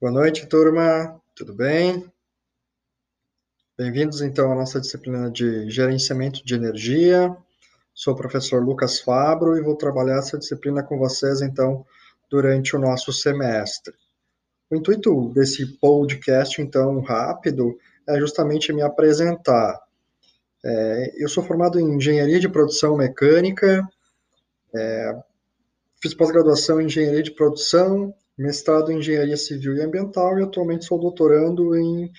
Boa noite, turma. Tudo bem? Bem-vindos, então, à nossa disciplina de gerenciamento de energia. Sou o professor Lucas Fabro e vou trabalhar essa disciplina com vocês, então, durante o nosso semestre. O intuito desse podcast, então, rápido, é justamente me apresentar. É, eu sou formado em engenharia de produção mecânica, é, fiz pós-graduação em engenharia de produção mestrado em Engenharia Civil e Ambiental e atualmente sou doutorando em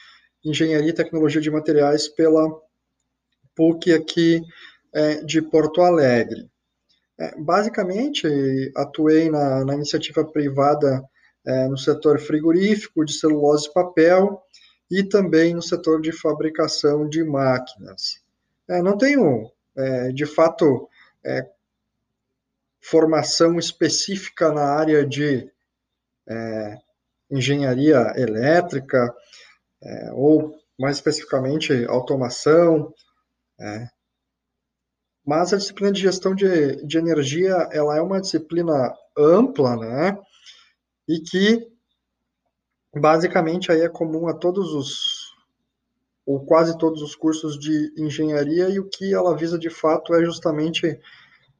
Engenharia e Tecnologia de Materiais pela PUC aqui é, de Porto Alegre. É, basicamente, atuei na, na iniciativa privada é, no setor frigorífico, de celulose e papel, e também no setor de fabricação de máquinas. É, não tenho, é, de fato, é, formação específica na área de é, engenharia elétrica, é, ou mais especificamente automação, é, mas a disciplina de gestão de, de energia, ela é uma disciplina ampla, né, e que basicamente aí é comum a todos os ou quase todos os cursos de engenharia e o que ela visa de fato é justamente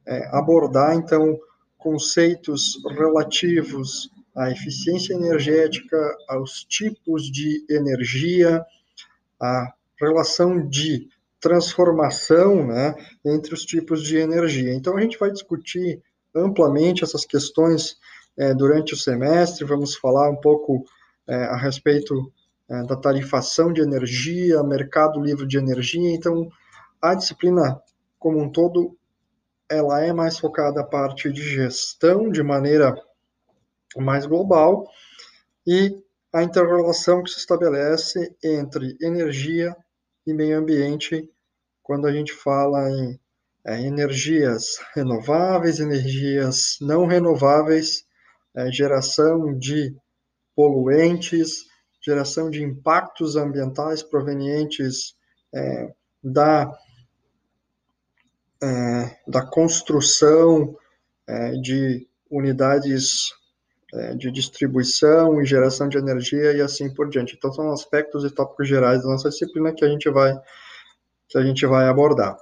é, abordar então conceitos relativos à eficiência energética, aos tipos de energia, a relação de transformação né, entre os tipos de energia. Então, a gente vai discutir amplamente essas questões é, durante o semestre, vamos falar um pouco é, a respeito é, da tarifação de energia, mercado livre de energia. Então, a disciplina como um todo, ela é mais focada a parte de gestão de maneira mais global e a interrelação que se estabelece entre energia e meio ambiente quando a gente fala em é, energias renováveis, energias não renováveis, é, geração de poluentes, geração de impactos ambientais provenientes é, da, é, da construção é, de unidades é, de distribuição e geração de energia e assim por diante. Então, são aspectos e tópicos gerais da nossa disciplina que a gente vai, que a gente vai abordar.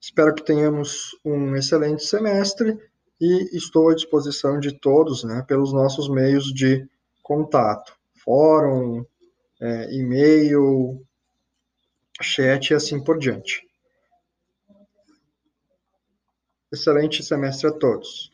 Espero que tenhamos um excelente semestre e estou à disposição de todos, né, pelos nossos meios de contato, fórum, é, e-mail, chat e assim por diante. Excelente semestre a todos.